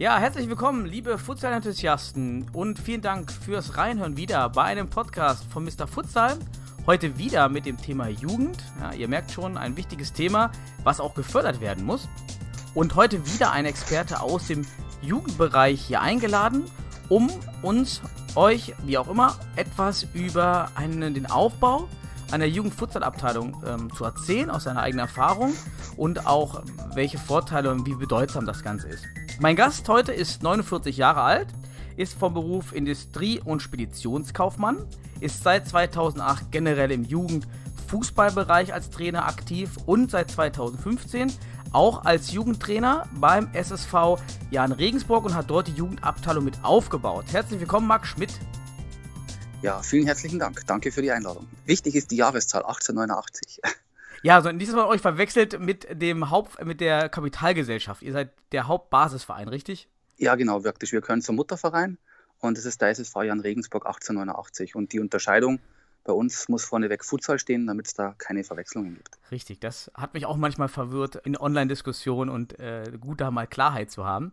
Ja, herzlich willkommen, liebe Futsal-Enthusiasten und vielen Dank fürs Reinhören wieder bei einem Podcast von Mr. Futsal. Heute wieder mit dem Thema Jugend. Ja, ihr merkt schon, ein wichtiges Thema, was auch gefördert werden muss. Und heute wieder ein Experte aus dem Jugendbereich hier eingeladen, um uns, euch, wie auch immer, etwas über einen, den Aufbau einer Jugendfutsalabteilung ähm, zu erzählen, aus seiner eigenen Erfahrung und auch welche Vorteile und wie bedeutsam das Ganze ist. Mein Gast heute ist 49 Jahre alt, ist vom Beruf Industrie- und Speditionskaufmann, ist seit 2008 generell im Jugendfußballbereich als Trainer aktiv und seit 2015 auch als Jugendtrainer beim SSV Jan Regensburg und hat dort die Jugendabteilung mit aufgebaut. Herzlich willkommen, Marc Schmidt. Ja, vielen herzlichen Dank. Danke für die Einladung. Wichtig ist die Jahreszahl 1889. Ja, also dieses Mal euch verwechselt mit dem Haupt, mit der Kapitalgesellschaft. Ihr seid der Hauptbasisverein, richtig? Ja, genau, wirklich. Wir gehören zum Mutterverein und es ist der SSV Jan Regensburg 1889. Und die Unterscheidung bei uns muss vorneweg Futsal stehen, damit es da keine Verwechslungen gibt. Richtig, das hat mich auch manchmal verwirrt in Online-Diskussionen und äh, gut da mal Klarheit zu haben.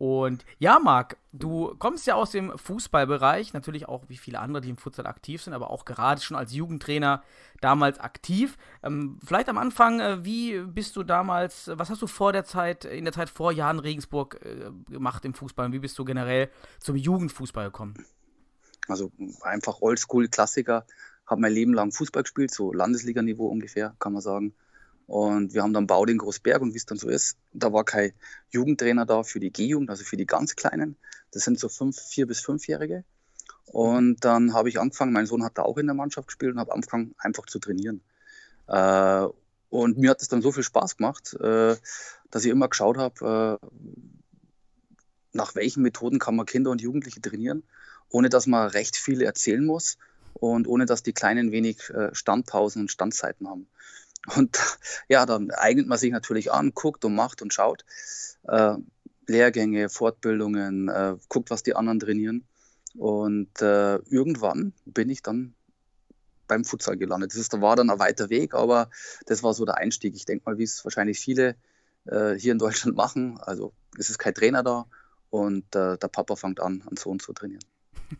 Und ja, Marc, du kommst ja aus dem Fußballbereich, natürlich auch wie viele andere, die im Futsal aktiv sind, aber auch gerade schon als Jugendtrainer damals aktiv. Ähm, vielleicht am Anfang, äh, wie bist du damals, was hast du vor der Zeit, in der Zeit vor Jahren Regensburg äh, gemacht im Fußball und wie bist du generell zum Jugendfußball gekommen? Also einfach Oldschool-Klassiker. Habe mein Leben lang Fußball gespielt, so Landesliganiveau ungefähr, kann man sagen. Und wir haben dann Bauding Großberg und wie es dann so ist, da war kein Jugendtrainer da für die G-Jugend, also für die ganz Kleinen. Das sind so fünf, vier bis fünfjährige. Und dann habe ich angefangen, mein Sohn hat da auch in der Mannschaft gespielt und habe angefangen, einfach zu trainieren. Äh, und mir hat es dann so viel Spaß gemacht, äh, dass ich immer geschaut habe, äh, nach welchen Methoden kann man Kinder und Jugendliche trainieren, ohne dass man recht viel erzählen muss und ohne dass die Kleinen wenig Standpausen und Standzeiten haben. Und ja, dann eignet man sich natürlich an, guckt und macht und schaut. Äh, Lehrgänge, Fortbildungen, äh, guckt, was die anderen trainieren. Und äh, irgendwann bin ich dann beim Futsal gelandet. Das ist, da war dann ein weiter Weg, aber das war so der Einstieg. Ich denke mal, wie es wahrscheinlich viele äh, hier in Deutschland machen. Also es ist kein Trainer da und äh, der Papa fängt an, einen Sohn zu trainieren.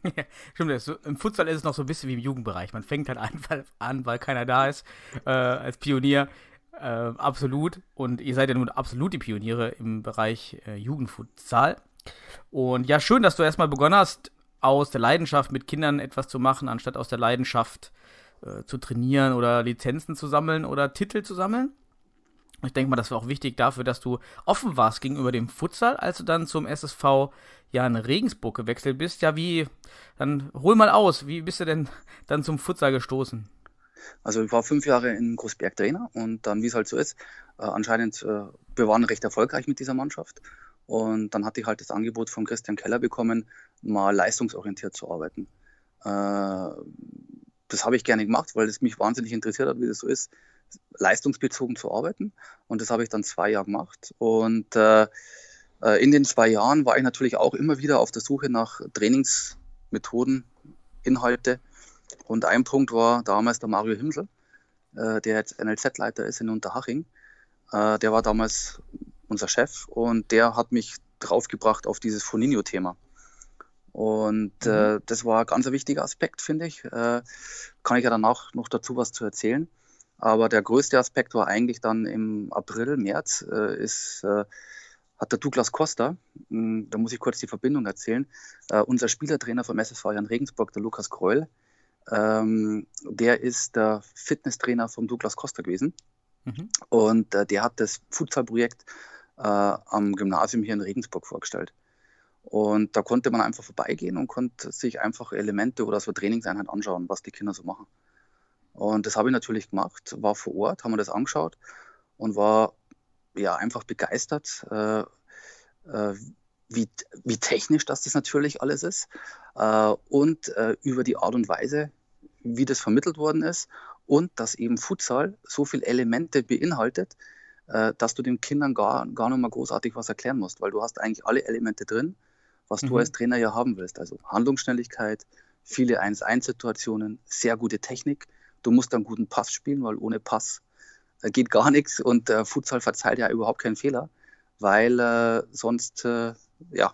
Stimmt, so, im Futsal ist es noch so ein bisschen wie im Jugendbereich. Man fängt halt einfach an, weil keiner da ist, äh, als Pionier. Äh, absolut. Und ihr seid ja nun absolut die Pioniere im Bereich äh, Jugendfutsal. Und ja, schön, dass du erstmal begonnen hast, aus der Leidenschaft mit Kindern etwas zu machen, anstatt aus der Leidenschaft äh, zu trainieren oder Lizenzen zu sammeln oder Titel zu sammeln. Ich denke mal, das war auch wichtig dafür, dass du offen warst gegenüber dem Futsal, als du dann zum SSV ja in Regensburg gewechselt bist. Ja, wie, dann hol mal aus, wie bist du denn dann zum Futsal gestoßen? Also ich war fünf Jahre in Großberg Trainer und dann, wie es halt so ist, äh, anscheinend, äh, wir waren recht erfolgreich mit dieser Mannschaft. Und dann hatte ich halt das Angebot von Christian Keller bekommen, mal leistungsorientiert zu arbeiten. Äh, das habe ich gerne gemacht, weil es mich wahnsinnig interessiert hat, wie das so ist, leistungsbezogen zu arbeiten. Und das habe ich dann zwei Jahre gemacht. Und äh, äh, in den zwei Jahren war ich natürlich auch immer wieder auf der Suche nach Trainingsmethoden, Inhalte. Und ein Punkt war damals der Mario Himsel, äh, der jetzt NLZ-Leiter ist in Unterhaching. Äh, der war damals unser Chef und der hat mich draufgebracht auf dieses Foninho-Thema. Und äh, das war ein ganz wichtiger Aspekt, finde ich. Äh, kann ich ja danach noch dazu was zu erzählen. Aber der größte Aspekt war eigentlich dann im April, März, äh, ist, äh, hat der Douglas Costa, mh, da muss ich kurz die Verbindung erzählen, äh, unser Spielertrainer vom SSV Jan Regensburg, der Lukas Kreul, ähm, der ist der Fitnesstrainer vom Douglas Costa gewesen. Mhm. Und äh, der hat das Futsal-Projekt äh, am Gymnasium hier in Regensburg vorgestellt. Und da konnte man einfach vorbeigehen und konnte sich einfach Elemente oder so Trainingseinheit anschauen, was die Kinder so machen. Und das habe ich natürlich gemacht, war vor Ort, haben wir das angeschaut und war ja einfach begeistert, äh, äh, wie, wie technisch das, das natürlich alles ist äh, und äh, über die Art und Weise, wie das vermittelt worden ist und dass eben Futsal so viele Elemente beinhaltet, äh, dass du den Kindern gar, gar nicht mal großartig was erklären musst, weil du hast eigentlich alle Elemente drin, was mhm. du als Trainer ja haben willst. Also Handlungsschnelligkeit, viele 1-1-Situationen, sehr gute Technik. Du musst einen guten Pass spielen, weil ohne Pass äh, geht gar nichts und äh, Futsal verzeiht ja überhaupt keinen Fehler, weil äh, sonst, äh, ja,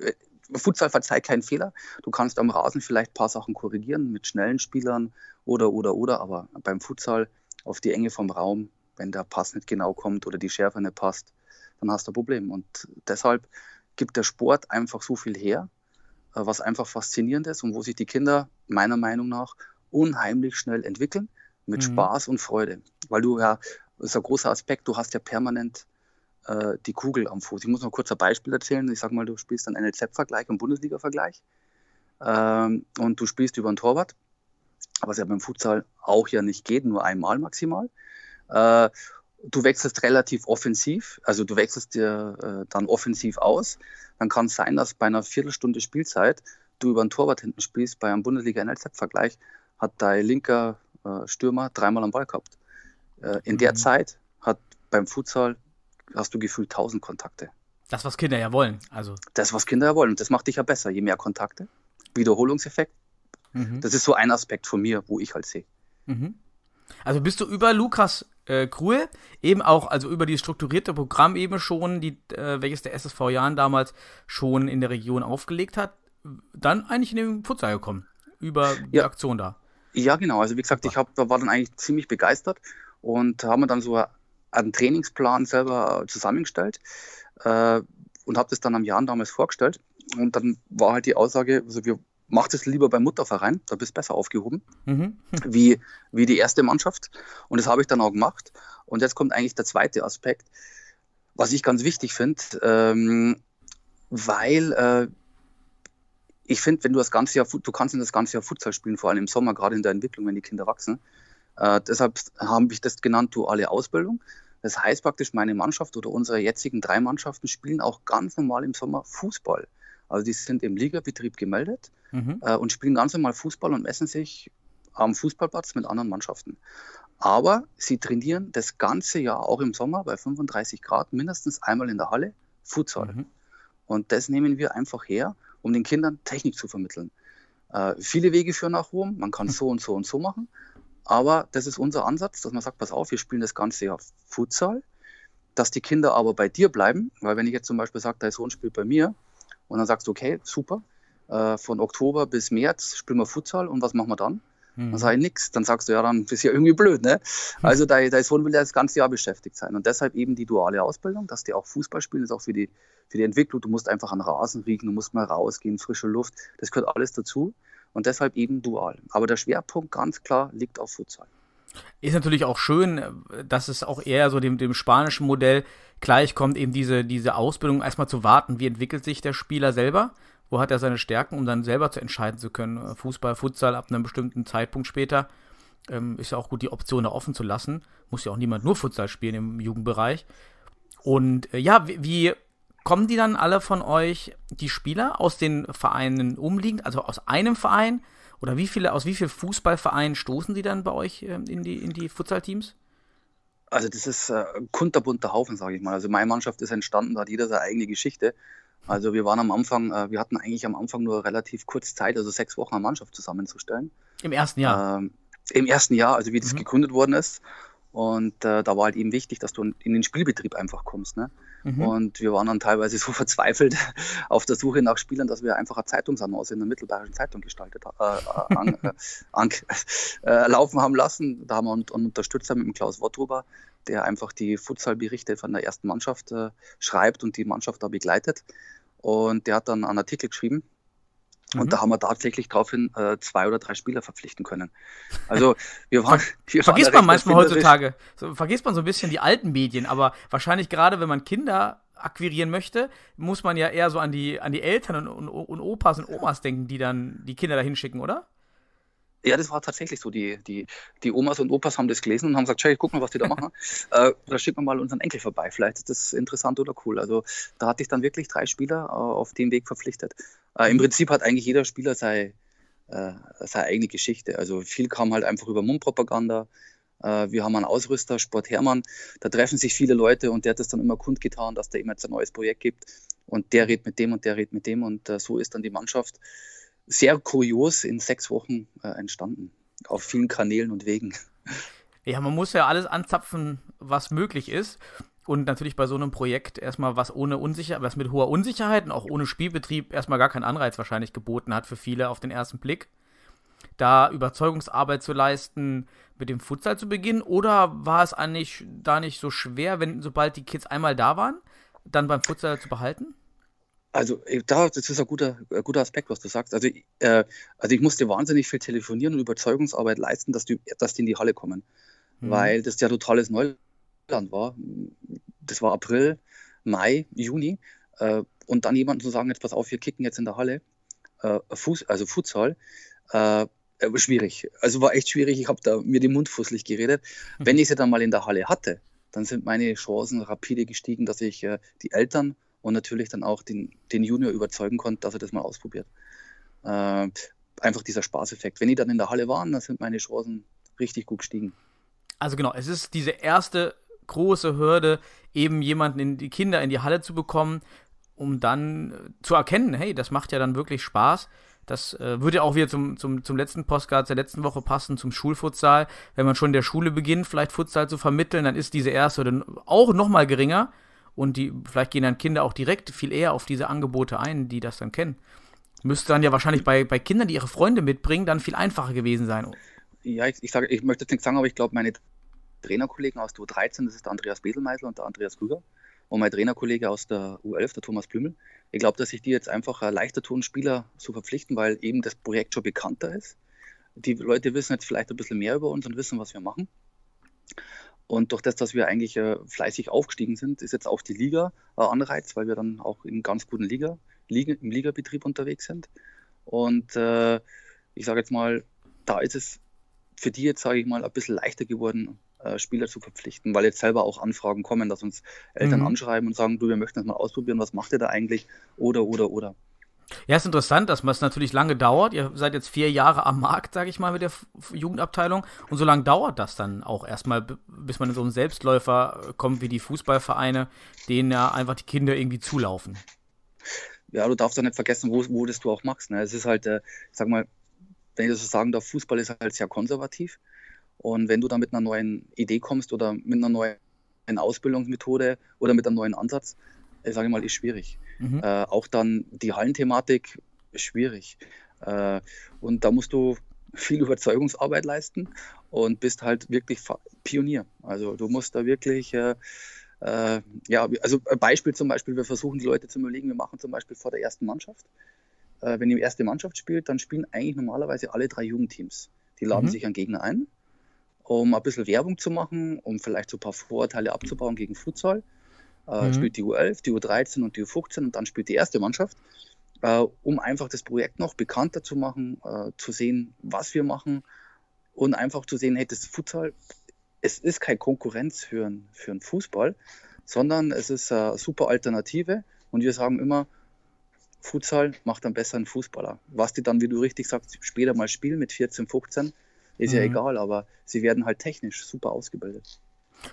äh, Futsal verzeiht keinen Fehler. Du kannst am Rasen vielleicht ein paar Sachen korrigieren mit schnellen Spielern oder, oder, oder, aber beim Futsal auf die Enge vom Raum, wenn der Pass nicht genau kommt oder die Schärfe nicht passt, dann hast du ein Problem. Und deshalb gibt der Sport einfach so viel her, äh, was einfach faszinierend ist und wo sich die Kinder meiner Meinung nach unheimlich schnell entwickeln mit mhm. Spaß und Freude. Weil du ja, das ist ein großer Aspekt, du hast ja permanent äh, die Kugel am Fuß. Ich muss noch kurz ein Beispiel erzählen. Ich sag mal, du spielst einen NLZ-Vergleich und Bundesliga-Vergleich ähm, und du spielst über einen Torwart, was ja beim Futsal auch ja nicht geht, nur einmal maximal. Äh, du wechselst relativ offensiv, also du wechselst dir äh, dann offensiv aus. Dann kann es sein, dass bei einer Viertelstunde Spielzeit du über einen Torwart hinten spielst. Bei einem Bundesliga-NLZ-Vergleich hat dein linker äh, Stürmer dreimal am Ball gehabt. Äh, in mhm. der Zeit hat beim Futsal hast du gefühlt 1000 Kontakte. Das, was Kinder ja wollen. Also. Das, was Kinder ja wollen. Und das macht dich ja besser. Je mehr Kontakte, Wiederholungseffekt. Mhm. Das ist so ein Aspekt von mir, wo ich halt sehe. Mhm. Also bist du über Lukas äh, Kruhe, eben auch, also über die strukturierte Programm eben schon, die, äh, welches der SSV Jahren damals schon in der Region aufgelegt hat, dann eigentlich in den Futsal gekommen. Über die Aktion da. Ja, genau. Also wie gesagt, ich hab, war dann eigentlich ziemlich begeistert und haben dann so einen Trainingsplan selber zusammengestellt äh, und habe das dann am Jahren damals vorgestellt. Und dann war halt die Aussage, also wir machen es lieber beim Mutterverein, da bist du besser aufgehoben, mhm. wie, wie die erste Mannschaft. Und das habe ich dann auch gemacht. Und jetzt kommt eigentlich der zweite Aspekt, was ich ganz wichtig finde, ähm, weil äh, ich finde, wenn du das ganze Jahr, du kannst in das ganze Jahr Futsal spielen, vor allem im Sommer, gerade in der Entwicklung, wenn die Kinder wachsen. Äh, deshalb habe ich das genannt, duale Ausbildung. Das heißt praktisch, meine Mannschaft oder unsere jetzigen drei Mannschaften spielen auch ganz normal im Sommer Fußball. Also die sind im Ligabetrieb gemeldet mhm. äh, und spielen ganz normal Fußball und messen sich am Fußballplatz mit anderen Mannschaften. Aber sie trainieren das ganze Jahr, auch im Sommer bei 35 Grad, mindestens einmal in der Halle Futsal. Mhm. Und das nehmen wir einfach her, um den Kindern Technik zu vermitteln. Äh, viele Wege führen nach Rom, man kann so und so und so machen. Aber das ist unser Ansatz, dass man sagt, pass auf, wir spielen das ganze Jahr Futsal, dass die Kinder aber bei dir bleiben, weil wenn ich jetzt zum Beispiel sage, dein Sohn spielt bei mir und dann sagst du, okay, super, äh, von Oktober bis März spielen wir Futsal und was machen wir dann? Mhm. Dann sage ich nichts. Dann sagst du, ja, dann ist ja irgendwie blöd. Ne? Also dein, dein Sohn will ja das ganze Jahr beschäftigt sein. Und deshalb eben die duale Ausbildung, dass die auch Fußball spielen, ist auch für die, für die Entwicklung. Du musst einfach an Rasen riechen, du musst mal rausgehen, frische Luft. Das gehört alles dazu und deshalb eben dual. Aber der Schwerpunkt ganz klar liegt auf Futsal. Ist natürlich auch schön, dass es auch eher so dem, dem spanischen Modell gleichkommt, eben diese, diese Ausbildung erstmal zu warten, wie entwickelt sich der Spieler selber, wo hat er seine Stärken, um dann selber zu entscheiden zu können. Fußball, Futsal ab einem bestimmten Zeitpunkt später ähm, ist ja auch gut, die Option da offen zu lassen. Muss ja auch niemand nur Futsal spielen im Jugendbereich. Und äh, ja, wie, wie kommen die dann alle von euch, die Spieler, aus den Vereinen umliegend, also aus einem Verein? Oder wie viele, aus wie vielen Fußballvereinen stoßen sie dann bei euch äh, in die, in die Futsal-Teams? Also das ist äh, kunterbunter Haufen, sage ich mal. Also meine Mannschaft ist entstanden, da hat jeder seine eigene Geschichte. Also wir waren am Anfang, äh, wir hatten eigentlich am Anfang nur relativ kurz Zeit, also sechs Wochen eine Mannschaft zusammenzustellen. Im ersten Jahr? Ähm, Im ersten Jahr, also wie das mhm. gegründet worden ist. Und äh, da war halt eben wichtig, dass du in den Spielbetrieb einfach kommst. Ne? Mhm. Und wir waren dann teilweise so verzweifelt auf der Suche nach Spielern, dass wir einfach eine Zeitungsannonce in der Mittelbayerischen Zeitung gestaltet äh, an, äh, an, äh, laufen haben lassen. Da haben wir einen Unterstützer mit dem Klaus Wottruber, der einfach die Futsalberichte von der ersten Mannschaft äh, schreibt und die Mannschaft da begleitet. Und der hat dann einen Artikel geschrieben und mhm. da haben wir tatsächlich daraufhin äh, zwei oder drei Spieler verpflichten können. Also wir waren. Wir vergisst waren man manchmal heutzutage. So, vergisst man so ein bisschen die alten Medien, aber wahrscheinlich gerade, wenn man Kinder akquirieren möchte, muss man ja eher so an die, an die Eltern und, und, und Opas und Omas denken, die dann die Kinder da hinschicken, oder? Ja, das war tatsächlich so. Die, die, die Omas und Opas haben das gelesen und haben gesagt, hey, guck mal, was die da machen. äh, da schicken wir mal unseren Enkel vorbei. Vielleicht ist das interessant oder cool. Also da hatte ich dann wirklich drei Spieler äh, auf dem Weg verpflichtet. Äh, Im Prinzip hat eigentlich jeder Spieler sein, äh, seine eigene Geschichte. Also viel kam halt einfach über Mundpropaganda. Äh, wir haben einen Ausrüster, Sport Hermann, da treffen sich viele Leute und der hat das dann immer kundgetan, dass da eben jetzt ein neues Projekt gibt und der redet mit dem und der redet mit dem und äh, so ist dann die Mannschaft sehr kurios in sechs Wochen äh, entstanden, auf vielen Kanälen und Wegen. Ja, man muss ja alles anzapfen, was möglich ist. Und natürlich bei so einem Projekt erstmal was ohne Unsicherheit, was mit hoher Unsicherheit und auch ohne Spielbetrieb erstmal gar keinen Anreiz wahrscheinlich geboten hat für viele auf den ersten Blick. Da Überzeugungsarbeit zu leisten, mit dem Futsal zu beginnen? Oder war es eigentlich da nicht so schwer, wenn sobald die Kids einmal da waren, dann beim Futsal zu behalten? Also da, das ist ein guter, ein guter Aspekt, was du sagst. Also, äh, also ich musste wahnsinnig viel telefonieren und Überzeugungsarbeit leisten, dass die, dass die in die Halle kommen. Mhm. Weil das ja totales Neuland war. Das war April, Mai, Juni. Äh, und dann jemandem zu sagen, jetzt pass auf, wir kicken jetzt in der Halle, äh, Fuß, also Futsal, äh, äh, schwierig. Also war echt schwierig. Ich habe da mir den Mund fusselig geredet. Mhm. Wenn ich sie dann mal in der Halle hatte, dann sind meine Chancen rapide gestiegen, dass ich äh, die Eltern und natürlich dann auch den, den Junior überzeugen konnte, dass er das mal ausprobiert. Äh, einfach dieser Spaßeffekt. Wenn die dann in der Halle waren, dann sind meine Chancen richtig gut gestiegen. Also genau, es ist diese erste große Hürde, eben jemanden in die Kinder in die Halle zu bekommen, um dann zu erkennen, hey, das macht ja dann wirklich Spaß. Das äh, würde auch wieder zum, zum, zum letzten Postcard der letzten Woche passen, zum Schulfutsal. Wenn man schon in der Schule beginnt, vielleicht Futsal zu vermitteln, dann ist diese erste Hürde auch nochmal geringer. Und die, vielleicht gehen dann Kinder auch direkt viel eher auf diese Angebote ein, die das dann kennen. Müsste dann ja wahrscheinlich bei, bei Kindern, die ihre Freunde mitbringen, dann viel einfacher gewesen sein. Ja, ich, ich, sage, ich möchte jetzt nicht sagen, aber ich glaube, meine Trainerkollegen aus der U13, das ist der Andreas Beselmeisel und der Andreas Krüger, und mein Trainerkollege aus der U11, der Thomas Blümel. Ich glaube, dass sich die jetzt einfach leichter tun, Spieler zu verpflichten, weil eben das Projekt schon bekannter ist. Die Leute wissen jetzt vielleicht ein bisschen mehr über uns und wissen, was wir machen. Und durch das, dass wir eigentlich äh, fleißig aufgestiegen sind, ist jetzt auch die Liga ein Anreiz, weil wir dann auch in ganz guten Liga, Liga im Ligabetrieb unterwegs sind. Und äh, ich sage jetzt mal, da ist es für die jetzt, sage ich mal, ein bisschen leichter geworden, äh, Spieler zu verpflichten, weil jetzt selber auch Anfragen kommen, dass uns Eltern mhm. anschreiben und sagen, du, wir möchten das mal ausprobieren, was macht ihr da eigentlich? Oder, oder, oder. Ja, ist interessant, dass es natürlich lange dauert. Ihr seid jetzt vier Jahre am Markt, sage ich mal, mit der Jugendabteilung. Und so lange dauert das dann auch erstmal, bis man in so einen Selbstläufer äh, kommt wie die Fußballvereine, denen ja einfach die Kinder irgendwie zulaufen. Ja, du darfst ja nicht vergessen, wo, wo das du auch machst. Ne? Es ist halt, äh, sag mal, wenn ich das so sagen darf, Fußball ist halt sehr konservativ. Und wenn du da mit einer neuen Idee kommst oder mit einer neuen Ausbildungsmethode oder mit einem neuen Ansatz, sage ich mal, ist schwierig. Mhm. Äh, auch dann die Hallenthematik schwierig. Äh, und da musst du viel Überzeugungsarbeit leisten und bist halt wirklich Pionier. Also du musst da wirklich, äh, äh, ja, also ein Beispiel zum Beispiel, wir versuchen die Leute zu überlegen, wir machen zum Beispiel vor der ersten Mannschaft. Äh, wenn die erste Mannschaft spielt, dann spielen eigentlich normalerweise alle drei Jugendteams. Die laden mhm. sich einen Gegner ein um ein bisschen Werbung zu machen, um vielleicht so ein paar Vorurteile abzubauen gegen Futsal. Äh, mhm. Spielt die U11, die U13 und die U15 und dann spielt die erste Mannschaft, äh, um einfach das Projekt noch bekannter zu machen, äh, zu sehen, was wir machen und einfach zu sehen, hey, das Futsal, es ist keine Konkurrenz für, ein, für einen Fußball, sondern es ist eine super Alternative und wir sagen immer, Futsal macht einen besseren Fußballer. Was die dann, wie du richtig sagst, später mal spielen mit 14, 15, ist mhm. ja egal, aber sie werden halt technisch super ausgebildet.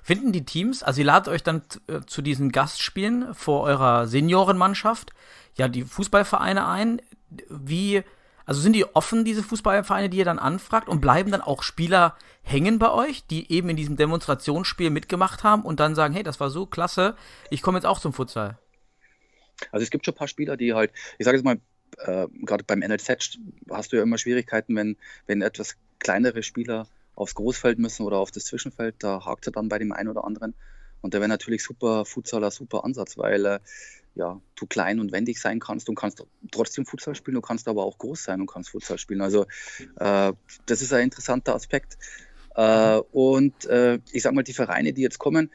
Finden die Teams, also ihr ladet euch dann äh, zu diesen Gastspielen vor eurer Seniorenmannschaft, ja, die Fußballvereine ein. Wie, also sind die offen, diese Fußballvereine, die ihr dann anfragt und bleiben dann auch Spieler hängen bei euch, die eben in diesem Demonstrationsspiel mitgemacht haben und dann sagen, hey, das war so klasse, ich komme jetzt auch zum Futsal? Also es gibt schon ein paar Spieler, die halt, ich sage jetzt mal, äh, gerade beim NLZ hast du ja immer Schwierigkeiten, wenn, wenn etwas kleinere Spieler aufs Großfeld müssen oder auf das Zwischenfeld, da hakt er dann bei dem einen oder anderen. Und der wäre natürlich super Futsaler, super Ansatz, weil äh, ja, du klein und wendig sein kannst und kannst trotzdem Futsal spielen, du kannst aber auch groß sein und kannst Futsal spielen. Also äh, das ist ein interessanter Aspekt. Äh, und äh, ich sag mal, die Vereine, die jetzt kommen,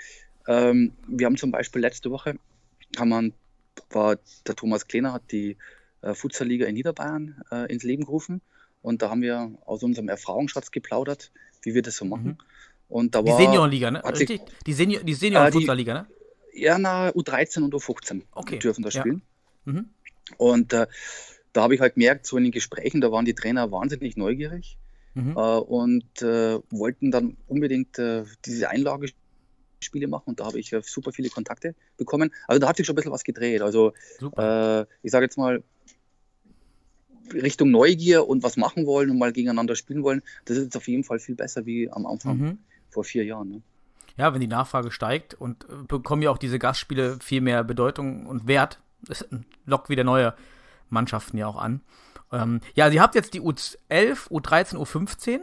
ähm, wir haben zum Beispiel letzte Woche, haben wir, war der Thomas Kleiner hat die äh, Futsalliga in Niederbayern äh, ins Leben gerufen. Und da haben wir aus unserem Erfahrungsschatz geplaudert, wie wir das so machen. Mhm. Und da war, die Seniorenliga, ne? Richtig? Die, Senior, die Senioren-Futsal-Liga, ne? Ja, na, U13 und U15 okay. dürfen da spielen. Ja. Mhm. Und äh, da habe ich halt gemerkt, so in den Gesprächen, da waren die Trainer wahnsinnig neugierig mhm. äh, und äh, wollten dann unbedingt äh, diese Einlagespiele machen und da habe ich super viele Kontakte bekommen. Also da hat sich schon ein bisschen was gedreht. Also äh, ich sage jetzt mal, Richtung Neugier und was machen wollen und mal gegeneinander spielen wollen, das ist jetzt auf jeden Fall viel besser wie am Anfang mhm. vor vier Jahren. Ne? Ja, wenn die Nachfrage steigt und äh, bekommen ja auch diese Gastspiele viel mehr Bedeutung und Wert. Das lockt wieder neue Mannschaften ja auch an. Ähm, ja, ihr habt jetzt die U11, U13, U15.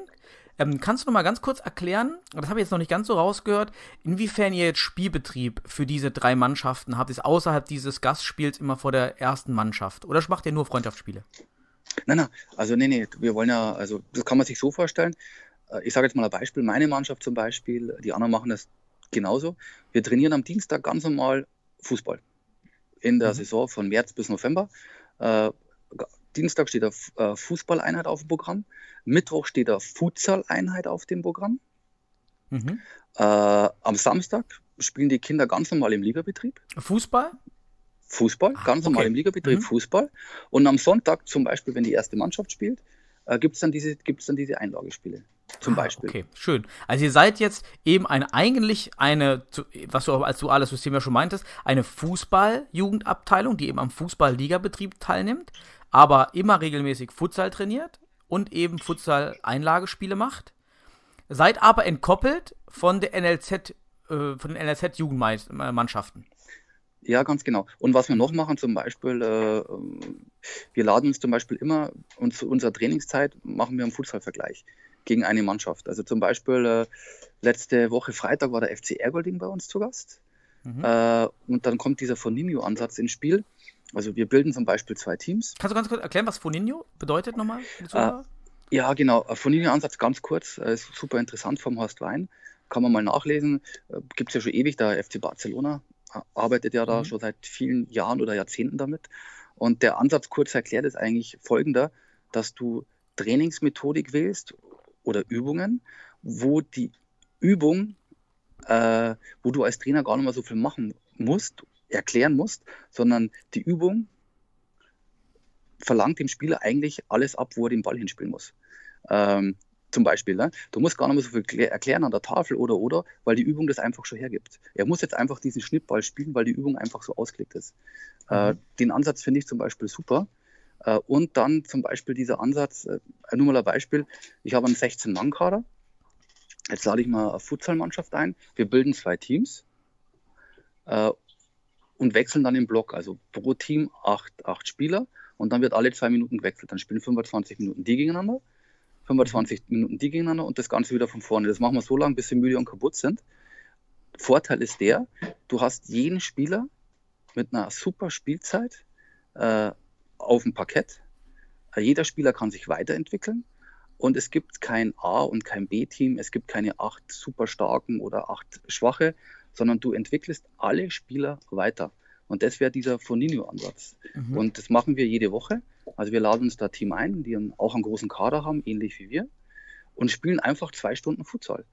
Ähm, kannst du noch mal ganz kurz erklären, das habe ich jetzt noch nicht ganz so rausgehört, inwiefern ihr jetzt Spielbetrieb für diese drei Mannschaften habt, ist außerhalb dieses Gastspiels immer vor der ersten Mannschaft? Oder macht ihr nur Freundschaftsspiele? Nein, nein, also nee, nee, wir wollen ja, also das kann man sich so vorstellen. Äh, ich sage jetzt mal ein Beispiel, meine Mannschaft zum Beispiel, die anderen machen das genauso. Wir trainieren am Dienstag ganz normal Fußball in der mhm. Saison von März bis November. Äh, Dienstag steht da äh, Fußballeinheit auf dem Programm. Mittwoch steht da Futsal-Einheit auf dem Programm. Mhm. Äh, am Samstag spielen die Kinder ganz normal im Ligabetrieb. Fußball? Fußball, ah, ganz normal okay. im Ligabetrieb, mhm. Fußball. Und am Sonntag, zum Beispiel, wenn die erste Mannschaft spielt, äh, gibt es dann, diese, dann diese Einlagespiele. Zum ah, Beispiel. Okay, schön. Also ihr seid jetzt eben eine, eigentlich eine, was du als duales System ja schon meintest, eine Fußball-Jugendabteilung, die eben am Fußball-Ligabetrieb teilnimmt, aber immer regelmäßig Futsal trainiert und eben Futsal-Einlagespiele macht. Seid aber entkoppelt von der NLZ, äh, von den NLZ-Jugendmannschaften. Ja, ganz genau. Und was wir noch machen, zum Beispiel, äh, wir laden uns zum Beispiel immer, und zu unserer Trainingszeit machen wir einen Futsalvergleich gegen eine Mannschaft. Also zum Beispiel äh, letzte Woche Freitag war der FC Ergolding bei uns zu Gast. Mhm. Äh, und dann kommt dieser Foninho-Ansatz ins Spiel. Also wir bilden zum Beispiel zwei Teams. Kannst du ganz kurz erklären, was Foninho bedeutet nochmal? Äh, ja, genau. Foninho-Ansatz ganz kurz. Äh, ist super interessant vom Horst Wein. Kann man mal nachlesen. Äh, Gibt es ja schon ewig. Der FC Barcelona arbeitet ja da mhm. schon seit vielen Jahren oder Jahrzehnten damit. Und der Ansatz kurz erklärt ist eigentlich folgender, dass du Trainingsmethodik wählst oder Übungen, wo die Übung, äh, wo du als Trainer gar nicht mehr so viel machen musst, erklären musst, sondern die Übung verlangt dem Spieler eigentlich alles ab, wo er den Ball hinspielen muss. Ähm, zum Beispiel, ne? du musst gar nicht mehr so viel erklären an der Tafel oder oder, weil die Übung das einfach schon hergibt. Er muss jetzt einfach diesen Schnittball spielen, weil die Übung einfach so ausgelegt ist. Äh, mhm. Äh, den Ansatz finde ich zum Beispiel super. Äh, und dann zum Beispiel dieser Ansatz, äh, nur mal ein Beispiel, ich habe einen 16-Mann-Kader. Jetzt lade ich mal eine Futsalmannschaft ein. Wir bilden zwei Teams äh, und wechseln dann im Block. Also pro Team acht, acht Spieler und dann wird alle zwei Minuten gewechselt. Dann spielen 25 Minuten die gegeneinander, 25 Minuten die gegeneinander und das Ganze wieder von vorne. Das machen wir so lange, bis sie müde und kaputt sind. Vorteil ist der, du hast jeden Spieler mit einer super Spielzeit äh, auf dem Parkett. Äh, jeder Spieler kann sich weiterentwickeln und es gibt kein A- und kein B-Team, es gibt keine acht super starken oder acht schwache, sondern du entwickelst alle Spieler weiter. Und das wäre dieser Foninho-Ansatz. Mhm. Und das machen wir jede Woche. Also wir laden uns da Team ein, die auch einen großen Kader haben, ähnlich wie wir, und spielen einfach zwei Stunden Futsal.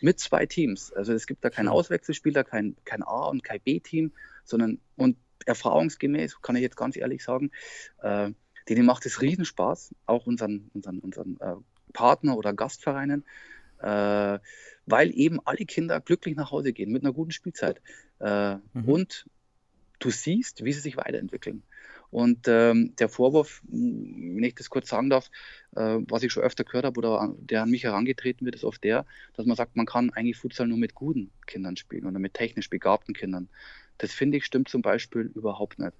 Mit zwei Teams. Also es gibt da keinen Auswechselspieler, kein, kein A- und kein B-Team, sondern und erfahrungsgemäß, kann ich jetzt ganz ehrlich sagen, äh, denen macht es Riesenspaß, auch unseren, unseren, unseren äh, Partner oder Gastvereinen, äh, weil eben alle Kinder glücklich nach Hause gehen mit einer guten Spielzeit. Äh, mhm. Und du siehst, wie sie sich weiterentwickeln. Und ähm, der Vorwurf, wenn ich das kurz sagen darf, äh, was ich schon öfter gehört habe oder der an mich herangetreten wird, ist oft der, dass man sagt, man kann eigentlich Futsal nur mit guten Kindern spielen oder mit technisch begabten Kindern. Das finde ich stimmt zum Beispiel überhaupt nicht.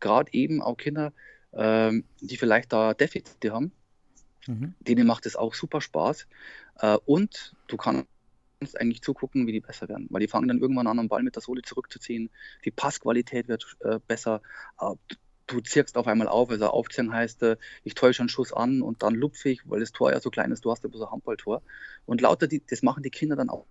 Gerade eben auch Kinder, ähm, die vielleicht da Defizite haben, mhm. denen macht es auch super Spaß. Äh, und du kannst eigentlich zugucken, wie die besser werden, weil die fangen dann irgendwann an, am Ball mit der Sohle zurückzuziehen. Die Passqualität wird äh, besser. Äh, du zirkst auf einmal auf, also aufziehen heißt, äh, ich täusche einen Schuss an und dann lupfe ich, weil das Tor ja so klein ist, du hast ja bloß ein Handballtor. Und lauter, die, das machen die Kinder dann auch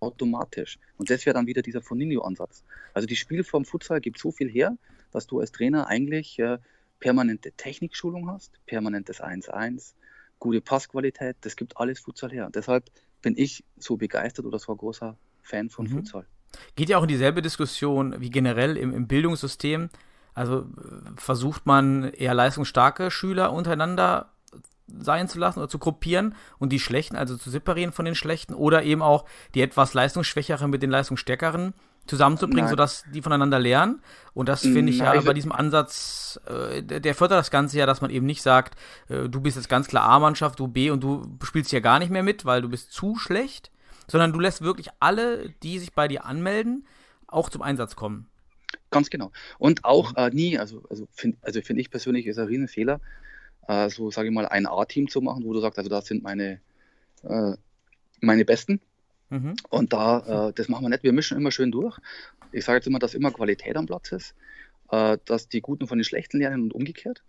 automatisch. Und das wäre dann wieder dieser Foninho-Ansatz. Also die Spielform Futsal gibt so viel her, dass du als Trainer eigentlich äh, permanente Technikschulung hast, permanentes 1-1, gute Passqualität, das gibt alles Futsal her. Und deshalb bin ich so begeistert oder so ein großer Fan von mhm. Futsal. Geht ja auch in dieselbe Diskussion wie generell im, im Bildungssystem. Also äh, versucht man eher leistungsstarke Schüler untereinander sein zu lassen oder zu gruppieren und die schlechten, also zu separieren von den schlechten oder eben auch die etwas leistungsschwächeren mit den leistungsstärkeren zusammenzubringen, Nein. sodass die voneinander lernen. Und das finde ich Nein, ja bei diesem Ansatz, äh, der, der, fördert das Ganze ja, dass man eben nicht sagt, äh, du bist jetzt ganz klar A-Mannschaft, du B und du spielst ja gar nicht mehr mit, weil du bist zu schlecht, sondern du lässt wirklich alle, die sich bei dir anmelden, auch zum Einsatz kommen. Ganz genau. Und auch mhm. äh, nie, also, also finde also find ich persönlich, ist ein Riesenfehler, äh, so sage ich mal, ein A-Team zu machen, wo du sagst, also das sind meine, äh, meine Besten. Mhm. Und da, äh, das machen wir nicht, wir mischen immer schön durch. Ich sage jetzt immer, dass immer Qualität am Platz ist, äh, dass die Guten von den Schlechten lernen und umgekehrt.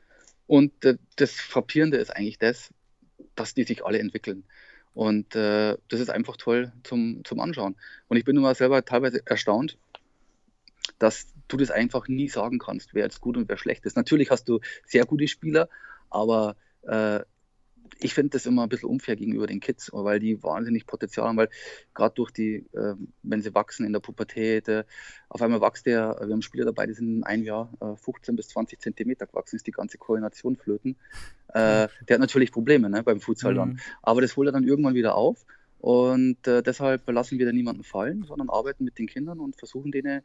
Und äh, das Frappierende ist eigentlich das, dass die sich alle entwickeln. Und äh, das ist einfach toll zum, zum Anschauen. Und ich bin immer selber teilweise erstaunt, dass du das einfach nie sagen kannst, wer jetzt gut und wer schlecht ist. Natürlich hast du sehr gute Spieler, aber äh, ich finde das immer ein bisschen unfair gegenüber den Kids, weil die wahnsinnig Potenzial haben, weil gerade durch die, äh, wenn sie wachsen in der Pubertät, äh, auf einmal wächst der, wir haben Spieler dabei, die sind in einem Jahr äh, 15 bis 20 Zentimeter gewachsen, ist die ganze Koordination flöten. Äh, der hat natürlich Probleme ne, beim Futsal mhm. dann, aber das holt er dann irgendwann wieder auf und äh, deshalb lassen wir da niemanden fallen, sondern arbeiten mit den Kindern und versuchen denen,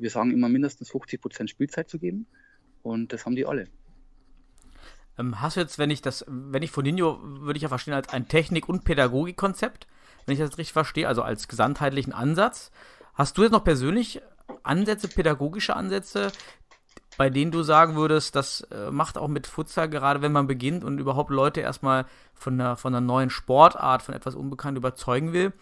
wir sagen immer mindestens 50 Prozent Spielzeit zu geben und das haben die alle. Ähm, hast du jetzt, wenn ich das, wenn ich von Nino würde ich ja verstehen als ein Technik- und Pädagogikkonzept, wenn ich das richtig verstehe, also als gesamtheitlichen Ansatz. Hast du jetzt noch persönlich Ansätze, pädagogische Ansätze, bei denen du sagen würdest, das äh, macht auch mit Futsal gerade, wenn man beginnt und überhaupt Leute erstmal von einer, von einer neuen Sportart, von etwas Unbekannt überzeugen will, äh,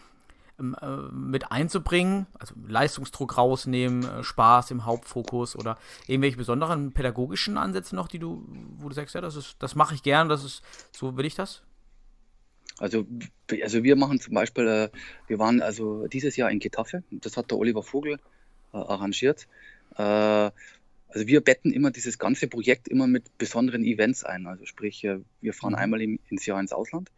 mit einzubringen, also Leistungsdruck rausnehmen, äh, Spaß im Hauptfokus oder irgendwelche besonderen pädagogischen Ansätze noch, die du, wo du sagst, ja, das ist, das mache ich gern, das ist, so will ich das? Also, also wir machen zum Beispiel, äh, wir waren also dieses Jahr in Getafe, das hat der Oliver Vogel äh, arrangiert. Äh, also wir betten immer dieses ganze Projekt immer mit besonderen Events ein. Also sprich, wir fahren mhm. einmal ins Jahr ins Ausland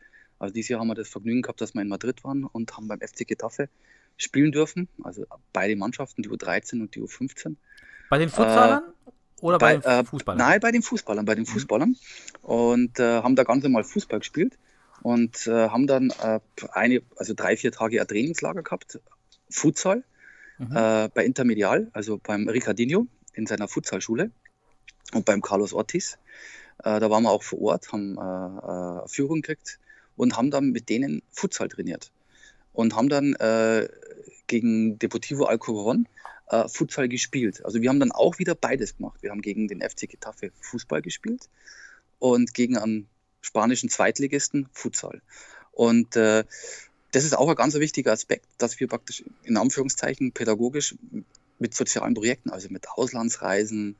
also dieses Jahr haben wir das Vergnügen gehabt, dass wir in Madrid waren und haben beim FC Getafe spielen dürfen. Also beide Mannschaften, die U13 und die U15. Bei den Futsalern? Äh, oder bei, bei, den äh, Fußballern? Nein, bei den Fußballern, bei den mhm. Fußballern. Und äh, haben da ganz normal Fußball gespielt und äh, haben dann äh, eine, also drei, vier Tage ein Trainingslager gehabt. Futsal mhm. Äh, bei Intermedial, also beim Ricardinho in seiner Futsalschule und beim Carlos Ortiz. da waren wir auch vor Ort, haben Führung gekriegt und haben dann mit denen Futsal trainiert und haben dann äh, gegen Deportivo Alcoron äh, Futsal gespielt. Also wir haben dann auch wieder beides gemacht. Wir haben gegen den FC Getafe Fußball gespielt und gegen einen spanischen Zweitligisten Futsal. Und äh, das ist auch ein ganz wichtiger Aspekt, dass wir praktisch in Anführungszeichen pädagogisch mit sozialen Projekten, also mit Auslandsreisen,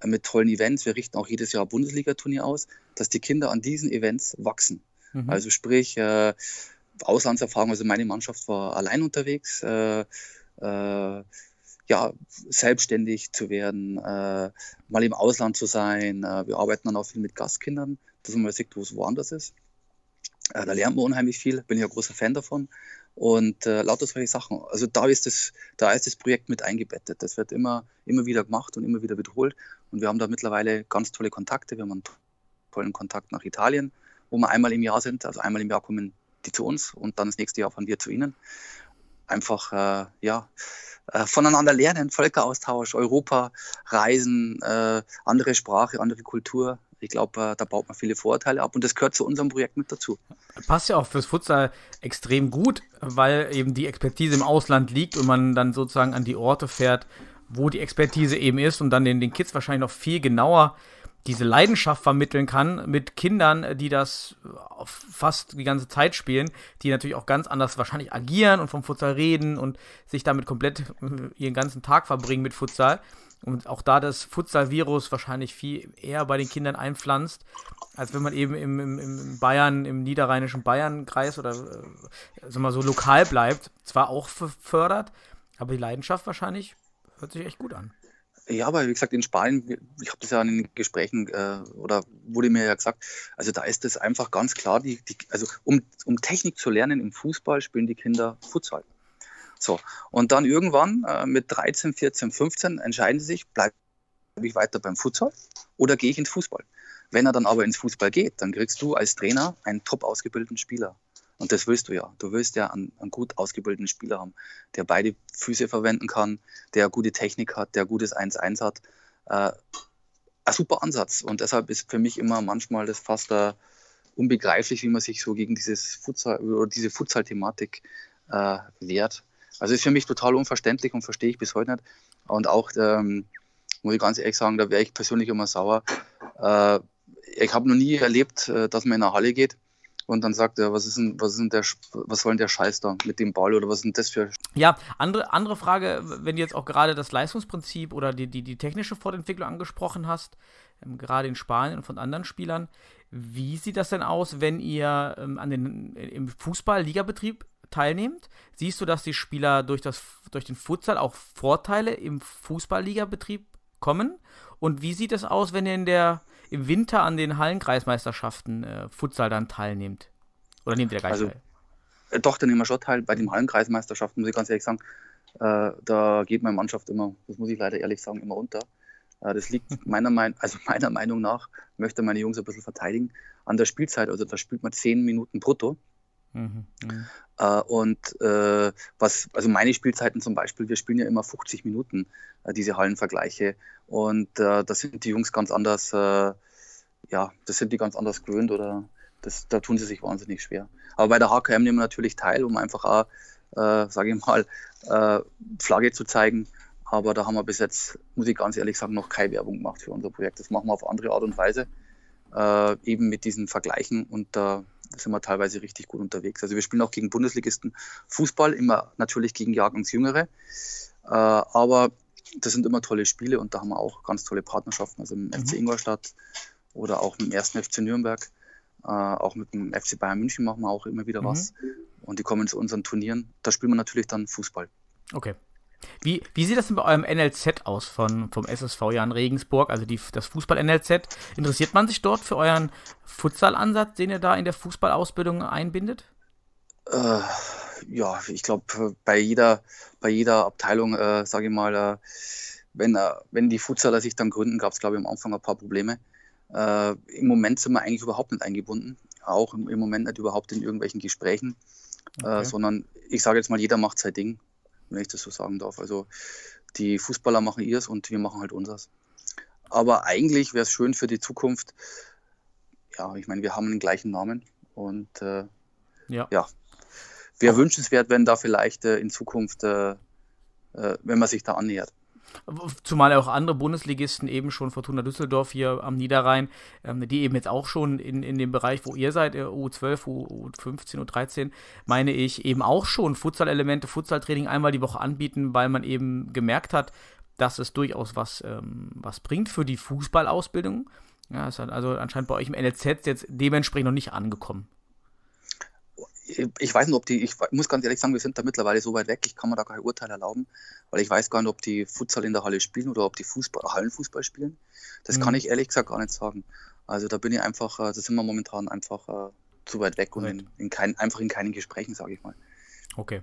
äh, mit tollen Events, wir richten auch jedes Jahr Bundesliga-Turnier aus, dass die Kinder an diesen Events wachsen. Mhm. Also sprich, äh, Auslandserfahrung, also meine Mannschaft war allein unterwegs, äh, äh, ja, selbstständig zu werden, äh, mal im Ausland zu sein. Äh, wir arbeiten dann auch viel mit Gastkindern, dass man mal sieht, wo es woanders ist. Äh, da lernt man unheimlich viel, bin ich ein großer Fan davon. Und äh, lauter solche Sachen. Also da ist, das, da ist das Projekt mit eingebettet. Das wird immer, immer wieder gemacht und immer wieder wiederholt. Und wir haben da mittlerweile ganz tolle Kontakte. Wir haben einen tollen Kontakt nach Italien wo wir einmal im Jahr sind. Also einmal im Jahr kommen die zu uns und dann das nächste Jahr fahren wir zu ihnen. Einfach, äh, ja, äh, voneinander lernen, Völkeraustausch, Europa, Reisen, äh, andere Sprache, andere Kultur. Ich glaube, äh, da baut man viele Vorurteile ab und das gehört zu unserem Projekt mit dazu. Passt ja auch fürs Futsal extrem gut, weil eben die Expertise im Ausland liegt und man dann sozusagen an die Orte fährt, wo die Expertise eben ist und dann den, den Kids wahrscheinlich noch viel genauer diese Leidenschaft vermitteln kann mit Kindern, die das fast die ganze Zeit spielen, die natürlich auch ganz anders wahrscheinlich agieren und vom Futsal reden und sich damit komplett äh, ihren ganzen Tag verbringen mit Futsal. Und auch da das Futsal-Virus wahrscheinlich viel eher bei den Kindern einpflanzt, als wenn man eben im, im, im Bayern, im niederrheinischen Bayernkreis oder äh, mal so lokal bleibt. Zwar auch fördert, aber die Leidenschaft wahrscheinlich hört sich echt gut an. Ja, aber wie gesagt, in Spanien, ich habe das ja in den Gesprächen äh, oder wurde mir ja gesagt, also da ist es einfach ganz klar, die, die, also um, um Technik zu lernen im Fußball spielen die Kinder Futsal. So, und dann irgendwann äh, mit 13, 14, 15 entscheiden sie sich, bleiben ich weiter beim Futsal oder gehe ich ins Fußball? Wenn er dann aber ins Fußball geht, dann kriegst du als Trainer einen top ausgebildeten Spieler. Und das willst du ja. Du willst ja einen, einen, gut ausgebildeten Spieler haben, der beide Füße verwenden kann, der gute Technik hat, der gutes 1-1 hat. Äh, ein super Ansatz. Und deshalb ist für mich immer manchmal das fast uh, unbegreiflich, wie man sich so gegen dieses Futsal oder diese Futsal-Thematik äh, wehrt. Also ist für mich total unverständlich und verstehe ich bis heute nicht. Und auch, ähm, muss ich ganz ehrlich sagen, da wäre ich persönlich immer sauer. Äh, ich habe noch nie erlebt, äh, dass man in eine Halle geht und dann sagt er, was ist denn, was ist denn der, was soll der Scheiß da mit dem Ball oder was ist das für. Ja, andere, andere Frage, wenn du jetzt auch gerade das Leistungsprinzip oder die, die, die technische Fortentwicklung angesprochen hast, ähm, gerade in Spanien und von anderen Spielern, wie sieht das denn aus, wenn ihr ähm, an den, im Fußball-Ligabetrieb teilnehmt? Siehst du, dass die Spieler durch, das, durch den Futsal auch Vorteile im Fußball-Ligabetrieb kommen? Und wie sieht es aus, wenn ihr in der im Winter an den Hallenkreismeisterschaften äh, Futsal dann teilnehmt? Oder nehmt ihr da gar also, teil? Äh, doch, da nehmen wir schon teil. Bei den Hallenkreismeisterschaften muss ich ganz ehrlich sagen, äh, da geht meine Mannschaft immer, das muss ich leider ehrlich sagen, immer unter. Äh, das liegt meiner, Mein also meiner Meinung nach, möchte meine Jungs ein bisschen verteidigen, an der Spielzeit. Also da spielt man zehn Minuten brutto. Mhm. Äh, und äh, was, also meine Spielzeiten zum Beispiel, wir spielen ja immer 50 Minuten, äh, diese Hallenvergleiche. Und äh, da sind die Jungs ganz anders, äh, ja, das sind die ganz anders gewöhnt oder das, da tun sie sich wahnsinnig schwer. Aber bei der HKM nehmen wir natürlich teil, um einfach auch, äh, sage ich mal, Flagge zu zeigen. Aber da haben wir bis jetzt, muss ich ganz ehrlich sagen, noch keine Werbung gemacht für unser Projekt. Das machen wir auf andere Art und Weise, eben mit diesen Vergleichen. Und da sind wir teilweise richtig gut unterwegs. Also wir spielen auch gegen Bundesligisten Fußball, immer natürlich gegen Jahrgangsjüngere. Äh, aber das sind immer tolle Spiele und da haben wir auch ganz tolle Partnerschaften, also im mhm. FC Ingolstadt oder auch mit dem ersten FC Nürnberg. Äh, auch mit dem FC Bayern München machen wir auch immer wieder mhm. was. Und die kommen zu unseren Turnieren. Da spielen wir natürlich dann Fußball. Okay. Wie, wie sieht das denn bei eurem NLZ aus von, vom SSV Jan Regensburg, also die, das Fußball-NLZ? Interessiert man sich dort für euren Futsal-Ansatz, den ihr da in der Fußballausbildung einbindet? Äh, ja, ich glaube, bei jeder, bei jeder Abteilung, äh, sage ich mal, äh, wenn, äh, wenn die Futsaler sich dann gründen, gab es, glaube ich, am Anfang ein paar Probleme. Äh, Im Moment sind wir eigentlich überhaupt nicht eingebunden, auch im, im Moment nicht überhaupt in irgendwelchen Gesprächen, äh, okay. sondern ich sage jetzt mal, jeder macht sein Ding wenn ich das so sagen darf. Also die Fußballer machen ihrs und wir machen halt unseres. Aber eigentlich wäre es schön für die Zukunft, ja, ich meine, wir haben den gleichen Namen und äh, ja. ja, wäre wünschenswert, wenn da vielleicht äh, in Zukunft, äh, äh wenn man sich da annähert. Zumal auch andere Bundesligisten eben schon Fortuna Düsseldorf hier am Niederrhein, ähm, die eben jetzt auch schon in, in dem Bereich, wo ihr seid, U12, U15, U13, meine ich, eben auch schon Futsal-Elemente, Futsal-Training einmal die Woche anbieten, weil man eben gemerkt hat, dass es durchaus was, ähm, was bringt für die Fußballausbildung. Ja, ist also anscheinend bei euch im NLZ jetzt dementsprechend noch nicht angekommen ich weiß nicht, ob die, ich muss ganz ehrlich sagen, wir sind da mittlerweile so weit weg, ich kann mir da kein Urteil erlauben, weil ich weiß gar nicht, ob die Futsal in der Halle spielen oder ob die Fußball, Hallenfußball spielen. Das mhm. kann ich ehrlich gesagt gar nicht sagen. Also da bin ich einfach, äh, da sind wir momentan einfach uh, zu weit weg und in, in kein, einfach in keinen Gesprächen, sage ich mal. Okay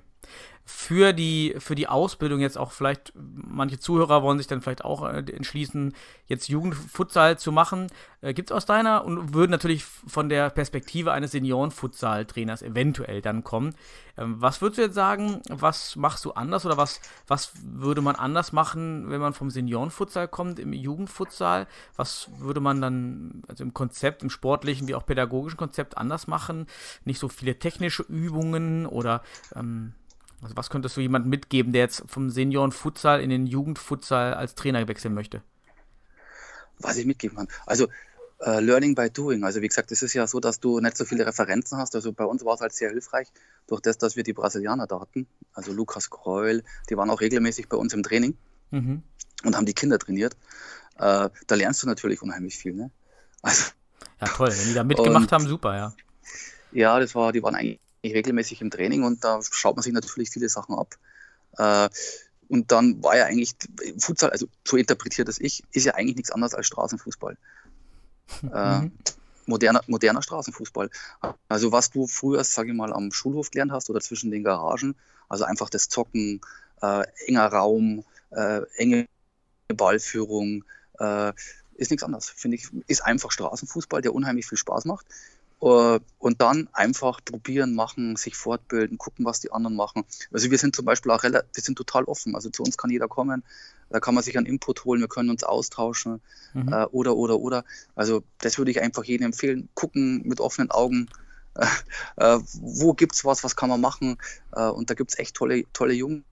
für die, für die Ausbildung jetzt auch vielleicht, manche Zuhörer wollen sich dann vielleicht auch äh, entschließen, jetzt Jugendfutsal zu machen. Äh, Gibt es aus deiner und würden natürlich von der Perspektive eines Senioren-Futsal-Trainers eventuell dann kommen. Ähm, was würdest du jetzt sagen, was machst du anders oder was, was würde man anders machen, wenn man vom Senioren-Futsal kommt, im Jugendfutsal? Was würde man dann also im Konzept, im sportlichen wie auch pädagogischen Konzept anders machen? Nicht so viele technische Übungen oder ähm, also was könntest du jemandem mitgeben, der jetzt vom Senioren-Futsal in den Jugendfutsal als Trainer wechseln möchte? Was ich mitgeben kann. Also uh, Learning by Doing. Also wie gesagt, es ist ja so, dass du nicht so viele Referenzen hast. Also bei uns war es halt sehr hilfreich, durch das, dass wir die Brasilianer da hatten. Also Lukas Kreul, die waren auch regelmäßig bei uns im Training mhm. und haben die Kinder trainiert. Uh, da lernst du natürlich unheimlich viel. Ne? Also, ja toll, wenn die da mitgemacht und, haben, super, ja. Ja, das war, die waren eigentlich regelmäßig im Training und da schaut man sich natürlich viele Sachen ab. Äh, und dann war ja eigentlich Futsal, also so interpretiert das ich, ist ja eigentlich nichts anderes als Straßenfußball. Äh, mhm. moderner, moderner Straßenfußball. Also was du früher, sage ich mal, am Schulhof gelernt hast oder zwischen den Garagen, also einfach das Zocken, äh, enger Raum, äh, enge Ballführung, äh, ist nichts anderes. Finde ich, ist einfach Straßenfußball, der unheimlich viel Spaß macht. Äh, und dann einfach probieren, machen, sich fortbilden, gucken, was die anderen machen. Also wir sind zum Beispiel auch relativ, wir sind total offen. Also zu uns kann jeder kommen, da kann man sich einen Input holen, wir können uns austauschen mhm. äh, oder, oder, oder. Also das würde ich einfach jedem empfehlen. Gucken mit offenen Augen, äh, äh, wo gibt es was, was kann man machen. Äh, und da gibt es echt tolle, tolle Jungs.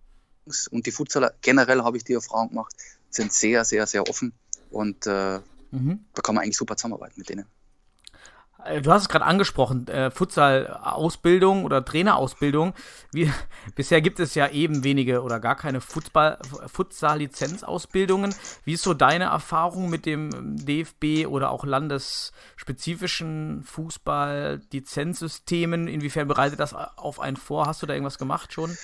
Und die Futsaler, generell habe ich die Erfahrung gemacht, sind sehr, sehr, sehr offen. Und äh, mhm. da kann man eigentlich super zusammenarbeiten mit denen. Äh, du hast es gerade angesprochen, äh, Futsal-Ausbildung oder Trainerausbildung. Wie, bisher gibt es ja eben wenige oder gar keine Futsal-Lizenzausbildungen. Wie ist so deine Erfahrung mit dem DFB oder auch landesspezifischen Fußball-Lizenzsystemen? Inwiefern bereitet das auf einen vor? Hast du da irgendwas gemacht schon?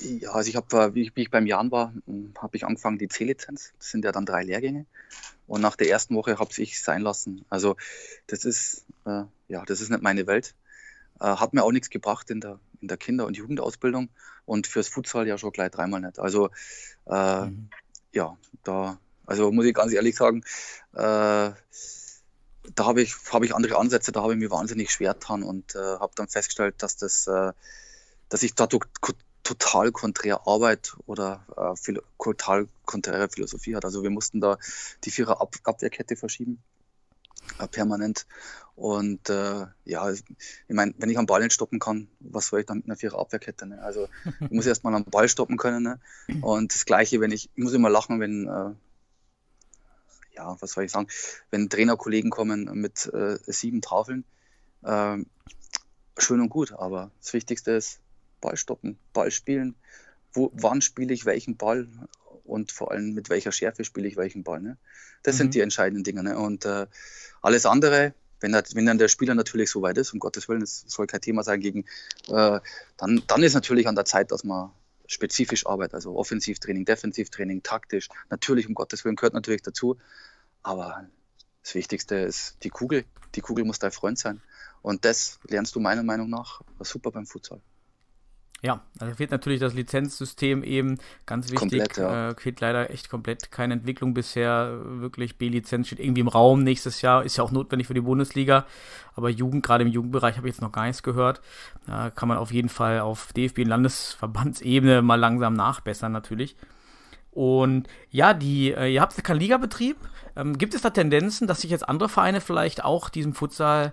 Ja, also ich habe, äh, wie, ich beim Jan war, hm, habe ich angefangen die C-Lizenz. Das sind ja dann drei Lehrgänge. Und nach der ersten Woche habe ich sein lassen. Also das ist, äh, ja, das ist nicht meine Welt. Äh, hat mir auch nichts gebracht in der, in der Kinder- und Jugendausbildung und fürs Futsal ja schon gleich dreimal nicht. Also äh, mhm. ja, da, also muss ich ganz ehrlich sagen, äh, da habe ich, hab ich andere Ansätze, da habe ich mir wahnsinnig schwer getan und äh, habe dann festgestellt, dass das, dass ich da total konträr Arbeit oder äh, total konträre Philosophie hat. Also wir mussten da die Vierer Ab Abwehrkette verschieben, äh, permanent. Und äh, ja, ich meine, wenn ich am Ball nicht stoppen kann, was soll ich dann mit einer Vierer Abwehrkette? Ne? Also ich muss erstmal am Ball stoppen können. Ne? Und das Gleiche, wenn ich, ich muss immer lachen, wenn äh, ja, was soll ich sagen, wenn Trainerkollegen kommen mit äh, sieben Tafeln, äh, schön und gut, aber das Wichtigste ist, Ball stoppen, Ball spielen. Wo, wann spiele ich welchen Ball und vor allem mit welcher Schärfe spiele ich welchen Ball. Ne? Das mhm. sind die entscheidenden Dinge. Ne? Und äh, alles andere, wenn, das, wenn dann der Spieler natürlich so weit ist, um Gottes Willen, das soll kein Thema sein gegen, äh, dann, dann ist natürlich an der Zeit, dass man spezifisch arbeitet, also Offensivtraining, Defensivtraining, taktisch. Natürlich, um Gottes Willen, gehört natürlich dazu. Aber das Wichtigste ist die Kugel. Die Kugel muss dein Freund sein. Und das lernst du meiner Meinung nach super beim Futsal. Ja, also fehlt natürlich das Lizenzsystem eben, ganz wichtig. Komplett, ja. äh, fehlt leider echt komplett keine Entwicklung bisher. Wirklich B-Lizenz steht irgendwie im Raum nächstes Jahr, ist ja auch notwendig für die Bundesliga. Aber Jugend, gerade im Jugendbereich, habe ich jetzt noch gar nichts gehört. Da kann man auf jeden Fall auf DFB- und Landesverbandsebene mal langsam nachbessern natürlich. Und ja, die, äh, ihr habt keinen Ligabetrieb. Ähm, gibt es da Tendenzen, dass sich jetzt andere Vereine vielleicht auch diesem Futsal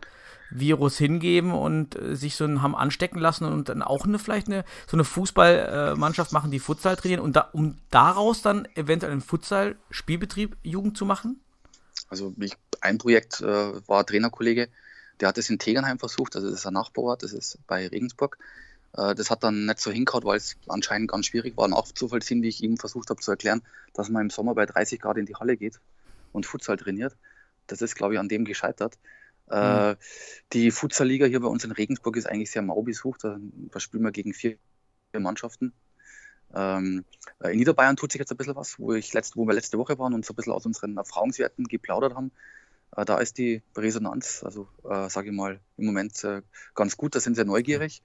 Virus hingeben und äh, sich so haben anstecken lassen und dann auch eine vielleicht eine so eine Fußballmannschaft machen, die Futsal trainieren und da, um daraus dann eventuell einen Futsal-Spielbetrieb Jugend zu machen? Also ich, ein Projekt äh, war Trainerkollege, der hat es in Tegernheim versucht, also das ist ein Nachbarort, das ist bei Regensburg. Äh, das hat dann nicht so hingehauen, weil es anscheinend ganz schwierig war nachzuvollziehen, wie ich ihm versucht habe zu erklären, dass man im Sommer bei 30 Grad in die Halle geht und Futsal trainiert. Das ist, glaube ich, an dem gescheitert. Mhm. Die Futsal-Liga hier bei uns in Regensburg ist eigentlich sehr mau besucht. Da, spielen wir gegen vier Mannschaften. Ähm, in Niederbayern tut sich jetzt ein bisschen was, wo, ich letzt, wo wir letzte Woche waren und so ein bisschen aus unseren Erfahrungswerten geplaudert haben. Äh, da ist die Resonanz, also äh, sage ich mal, im Moment äh, ganz gut. Da sind sie neugierig.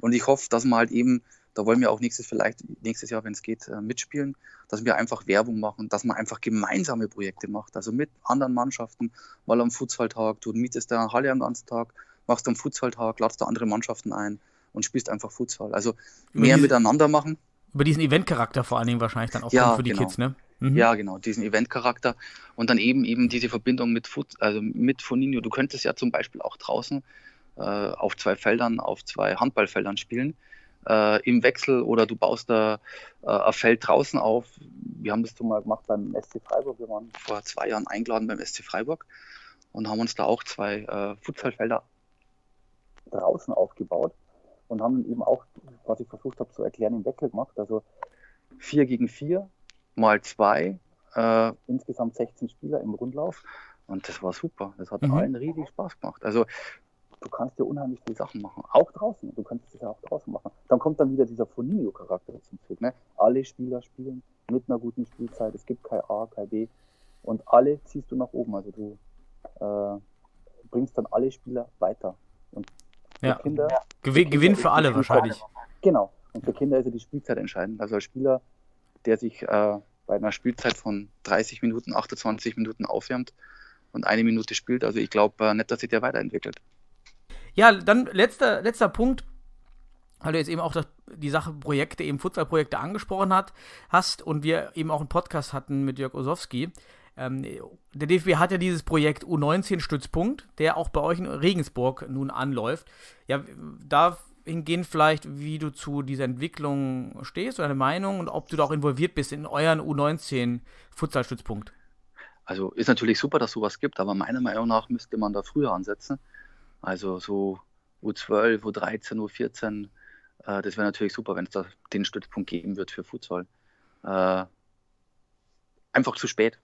Und ich hoffe, dass man halt eben da wollen wir auch nächstes, vielleicht nächstes Jahr, wenn es geht, äh, mitspielen, dass wir einfach Werbung machen, dass man einfach gemeinsame Projekte macht, also mit anderen Mannschaften, mal am Futsaltag, du mietest da Halle am ganzen Tag, machst am Futsaltag, ladst da andere Mannschaften ein und spielst einfach Futsal. Also mehr diese, miteinander machen. Über diesen Eventcharakter vor allen Dingen wahrscheinlich dann auch ja, für die genau. Kids, ne? Mhm. Ja, genau, diesen Eventcharakter und dann eben eben diese Verbindung mit Fut also mit Foninho. Du könntest ja zum Beispiel auch draußen äh, auf zwei Feldern, auf zwei Handballfeldern spielen äh, im Wechsel oder du baust da äh, ein Feld draußen auf. Wir haben das zum mal gemacht beim SC Freiburg. Wir waren vor zwei Jahren eingeladen beim SC Freiburg und haben uns da auch zwei äh, Futsalfelder draußen aufgebaut und haben eben auch, was ich versucht habe zu erklären, im Wechsel gemacht. Also vier gegen vier mal zwei, äh, insgesamt 16 Spieler im Rundlauf. Und das war super. Das hat mhm. allen riesig Spaß gemacht. Also du kannst dir unheimlich viele Sachen machen. Auch draußen. Du kannst es ja auch draußen machen. Dann kommt dann wieder dieser Foninho-Charakter zum Zug. Ne? Alle Spieler spielen mit einer guten Spielzeit. Es gibt kein A, kein B. Und alle ziehst du nach oben. Also du äh, bringst dann alle Spieler weiter. Und ja. Kinder. Gewin Gewinn für alle wahrscheinlich. Genau. Und für Kinder ist ja die Spielzeit entscheidend. Also als Spieler, der sich äh, bei einer Spielzeit von 30 Minuten, 28 Minuten aufwärmt und eine Minute spielt. Also ich glaube äh, nicht, dass sich der weiterentwickelt. Ja, dann letzter, letzter Punkt, weil du jetzt eben auch das, die Sache Projekte, eben Futsalprojekte angesprochen hat, hast und wir eben auch einen Podcast hatten mit Jörg Osowski. Ähm, der DFB hat ja dieses Projekt U19-Stützpunkt, der auch bei euch in Regensburg nun anläuft. Ja, dahingehend vielleicht, wie du zu dieser Entwicklung stehst, deine Meinung und ob du da auch involviert bist in euren U19-Futsalstützpunkt. Also ist natürlich super, dass sowas gibt, aber meiner Meinung nach müsste man da früher ansetzen. Also so U12, U13, U14, äh, das wäre natürlich super, wenn es da den Stützpunkt geben wird für Futsal. Äh, einfach zu spät.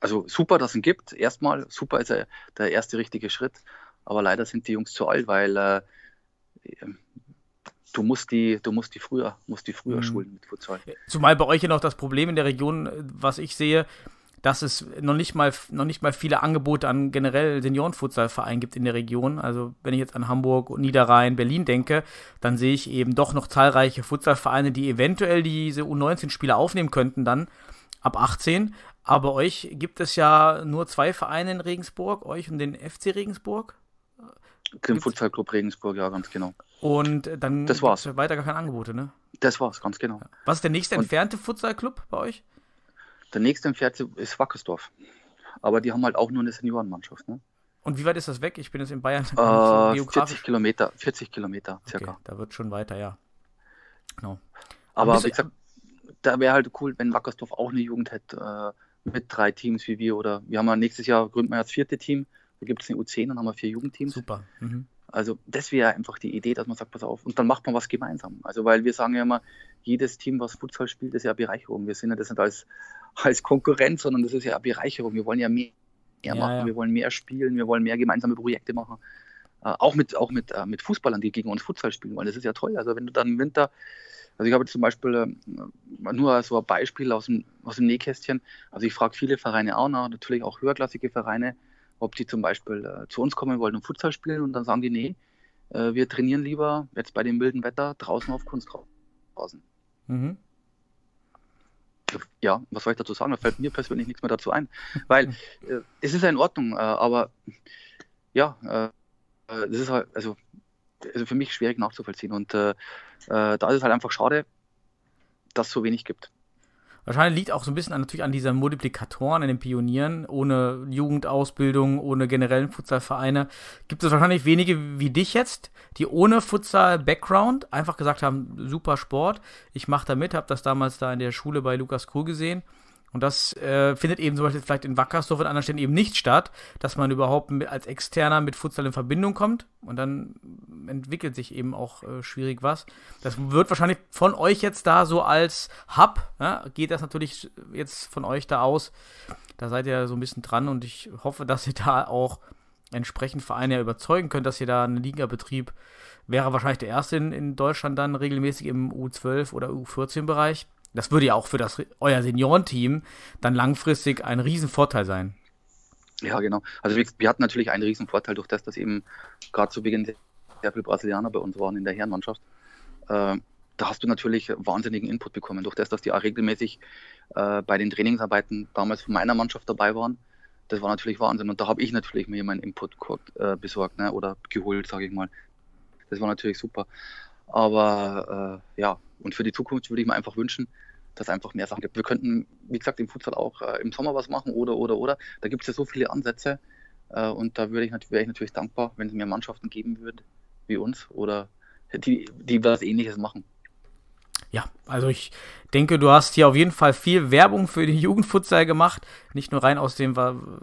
Also super, dass es ihn gibt. Erstmal, super ist er der erste richtige Schritt. Aber leider sind die Jungs zu alt, weil äh, du musst die, du musst die früher, musst die früher mhm. schulen mit Futsal. Zumal bei euch ja noch das Problem in der Region, was ich sehe, dass es noch nicht mal, noch nicht mal viele Angebote an generell Seniorenfutsalvereinen gibt in der Region. Also wenn ich jetzt an Hamburg, Niederrhein, Berlin denke, dann sehe ich eben doch noch zahlreiche Futsalvereine, die eventuell diese U19-Spieler aufnehmen könnten dann ab 18. Aber euch gibt es ja nur zwei Vereine in Regensburg, euch und den FC Regensburg. Den Futsalclub Regensburg, ja, ganz genau. Und dann das war's. weiter gar keine Angebote, ne? Das war's, ganz genau. Was ist der nächste entfernte Futsalclub bei euch? Der nächste entfernte ist Wackersdorf. Aber die haben halt auch nur eine Seniorenmannschaft. Ne? Und wie weit ist das weg? Ich bin jetzt in Bayern. Äh, 40 Kilometer, 40 Kilometer circa. Okay, da wird schon weiter, ja. Genau. Aber, Aber wie gesagt, da wäre halt cool, wenn Wackersdorf auch eine Jugend hätte, äh, mit drei Teams wie wir. Oder wir haben ja nächstes Jahr gründen wir das vierte Team. Da gibt es eine U10 und haben wir vier Jugendteams. Super. Mhm. Also das wäre einfach die Idee, dass man sagt, pass auf, und dann macht man was gemeinsam. Also weil wir sagen ja immer, jedes Team, was Futsal spielt, ist ja Bereicherung. Wir sind ja das nicht als, als Konkurrenz, sondern das ist ja Bereicherung. Wir wollen ja mehr, mehr ja, machen, ja. wir wollen mehr spielen, wir wollen mehr gemeinsame Projekte machen. Äh, auch mit, auch mit, äh, mit Fußballern, die gegen uns Futsal spielen wollen. Das ist ja toll. Also wenn du dann im Winter, also ich habe zum Beispiel äh, nur so ein Beispiel aus dem, aus dem Nähkästchen. Also ich frage viele Vereine auch nach, natürlich auch höherklassige Vereine, ob die zum Beispiel äh, zu uns kommen wollen und Futsal spielen und dann sagen die, nee, äh, wir trainieren lieber jetzt bei dem wilden Wetter draußen auf Kunstrasen. Mhm. Ja, was soll ich dazu sagen? Da fällt mir persönlich nichts mehr dazu ein. Weil äh, es ist ja in Ordnung, äh, aber ja, äh, äh, das ist halt, also, also für mich schwierig nachzuvollziehen. Und da ist es halt einfach schade, dass es so wenig gibt. Wahrscheinlich liegt auch so ein bisschen an, natürlich an diesen Multiplikatoren, an den Pionieren. Ohne Jugendausbildung, ohne generellen Futsalvereine gibt es wahrscheinlich wenige wie dich jetzt, die ohne Futsal-Background einfach gesagt haben, super Sport, ich mache da mit, habe das damals da in der Schule bei Lukas Krug gesehen und das äh, findet eben zum Beispiel vielleicht in Wackersdorf und anderen Stellen eben nicht statt, dass man überhaupt mit, als Externer mit Futsal in Verbindung kommt und dann entwickelt sich eben auch äh, schwierig was. Das wird wahrscheinlich von euch jetzt da so als Hub, ja, geht das natürlich jetzt von euch da aus. Da seid ihr so ein bisschen dran und ich hoffe, dass ihr da auch entsprechend Vereine überzeugen könnt, dass ihr da einen Ligabetrieb wäre wahrscheinlich der erste in, in Deutschland dann regelmäßig im U12 oder U14-Bereich das würde ja auch für das, euer Seniorenteam dann langfristig ein Riesenvorteil sein. Ja, genau. Also wir, wir hatten natürlich einen Riesenvorteil durch das, dass eben gerade zu Beginn sehr viele Brasilianer bei uns waren in der Herrenmannschaft. Äh, da hast du natürlich wahnsinnigen Input bekommen. Durch das, dass die auch regelmäßig äh, bei den Trainingsarbeiten damals von meiner Mannschaft dabei waren. Das war natürlich Wahnsinn. Und da habe ich natürlich mir meinen Input äh, besorgt ne? oder geholt, sage ich mal. Das war natürlich super. Aber äh, ja, und für die Zukunft würde ich mir einfach wünschen, dass es einfach mehr Sachen gibt. Wir könnten, wie gesagt, im Futsal auch äh, im Sommer was machen oder, oder, oder. Da gibt es ja so viele Ansätze. Äh, und da würde ich, wäre ich natürlich dankbar, wenn es mehr Mannschaften geben würde, wie uns, oder die, die was Ähnliches machen. Ja, also ich denke, du hast hier auf jeden Fall viel Werbung für den Jugendfutsal gemacht. Nicht nur rein aus dem,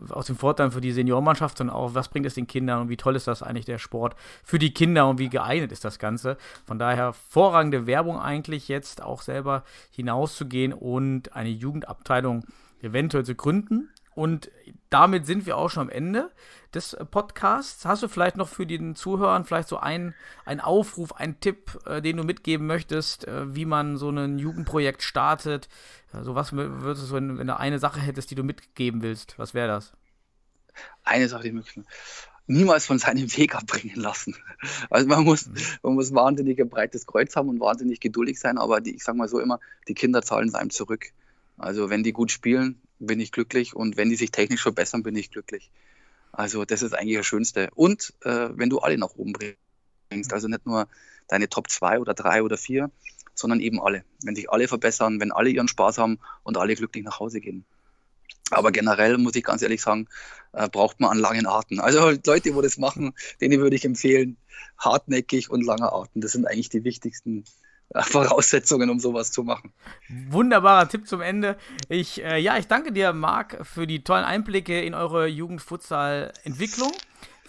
aus dem Vorteil für die Seniormannschaft, sondern auch, was bringt es den Kindern und wie toll ist das eigentlich der Sport für die Kinder und wie geeignet ist das Ganze. Von daher hervorragende Werbung eigentlich jetzt auch selber hinauszugehen und eine Jugendabteilung eventuell zu gründen. Und damit sind wir auch schon am Ende des Podcasts. Hast du vielleicht noch für den Zuhörern vielleicht so einen, einen Aufruf, einen Tipp, äh, den du mitgeben möchtest, äh, wie man so ein Jugendprojekt startet? Also was würdest du, wenn, wenn du eine Sache hättest, die du mitgeben willst, was wäre das? Eine Sache, die möchte niemals von seinem Weg abbringen lassen. Also man muss, mhm. man muss wahnsinnig ein breites Kreuz haben und wahnsinnig geduldig sein, aber die, ich sage mal so immer, die Kinder zahlen es einem zurück. Also wenn die gut spielen, bin ich glücklich und wenn die sich technisch verbessern, bin ich glücklich. Also das ist eigentlich das Schönste. Und äh, wenn du alle nach oben bringst, also nicht nur deine Top 2 oder 3 oder 4, sondern eben alle. Wenn sich alle verbessern, wenn alle ihren Spaß haben und alle glücklich nach Hause gehen. Aber generell muss ich ganz ehrlich sagen, äh, braucht man an langen Arten. Also Leute, die das machen, denen würde ich empfehlen, hartnäckig und lange Arten. Das sind eigentlich die wichtigsten äh, Voraussetzungen, um sowas zu machen. Wunderbarer Tipp zum Ende. Ich, äh, ja, ich danke dir, Marc, für die tollen Einblicke in eure Jugendfutsal-Entwicklung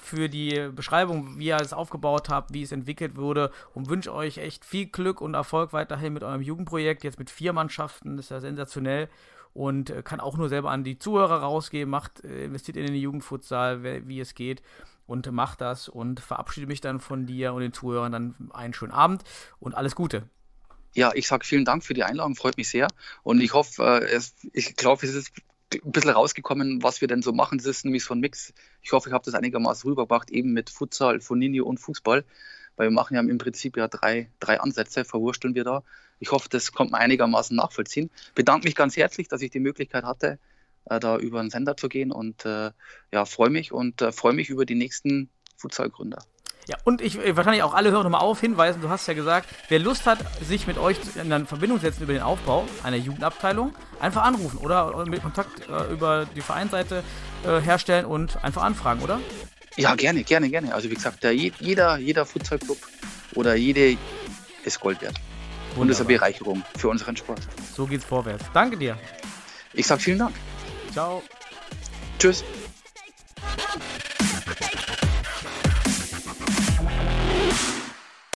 für die Beschreibung, wie ihr es aufgebaut habt, wie es entwickelt wurde und wünsche euch echt viel Glück und Erfolg weiterhin mit eurem Jugendprojekt. Jetzt mit vier Mannschaften, das ist ja sensationell und äh, kann auch nur selber an die Zuhörer rausgeben. Macht, äh, investiert in den Jugendfutsal, wie es geht und macht das und verabschiede mich dann von dir und den Zuhörern dann einen schönen Abend und alles Gute. Ja, ich sage vielen Dank für die Einladung, freut mich sehr und ich hoffe, äh, es, ich glaube, es ist ein bisschen rausgekommen, was wir denn so machen. Das ist nämlich so ein Mix. Ich hoffe, ich habe das einigermaßen rübergebracht, eben mit Futsal, Foninho und Fußball, weil wir machen ja im Prinzip ja drei, drei Ansätze, verwursteln wir da. Ich hoffe, das kommt man einigermaßen nachvollziehen. Bedanke mich ganz herzlich, dass ich die Möglichkeit hatte, da über den Sender zu gehen und äh, ja, freue mich und äh, freue mich über die nächsten Futsalgründer. Ja, und ich äh, wahrscheinlich auch alle Hörer nochmal auf hinweisen, du hast ja gesagt, wer Lust hat, sich mit euch in Verbindung setzen über den Aufbau einer Jugendabteilung, einfach anrufen oder mit Kontakt äh, über die Vereinsseite äh, herstellen und einfach anfragen, oder? Ja, gerne, gerne, gerne. Also wie gesagt, jeder, jeder Futsalclub oder jede ist Gold wert. Wunderbar. Und ist eine Bereicherung für unseren Sport. So geht's vorwärts. Danke dir. Ich sag vielen Dank. Ciao. Tschüss.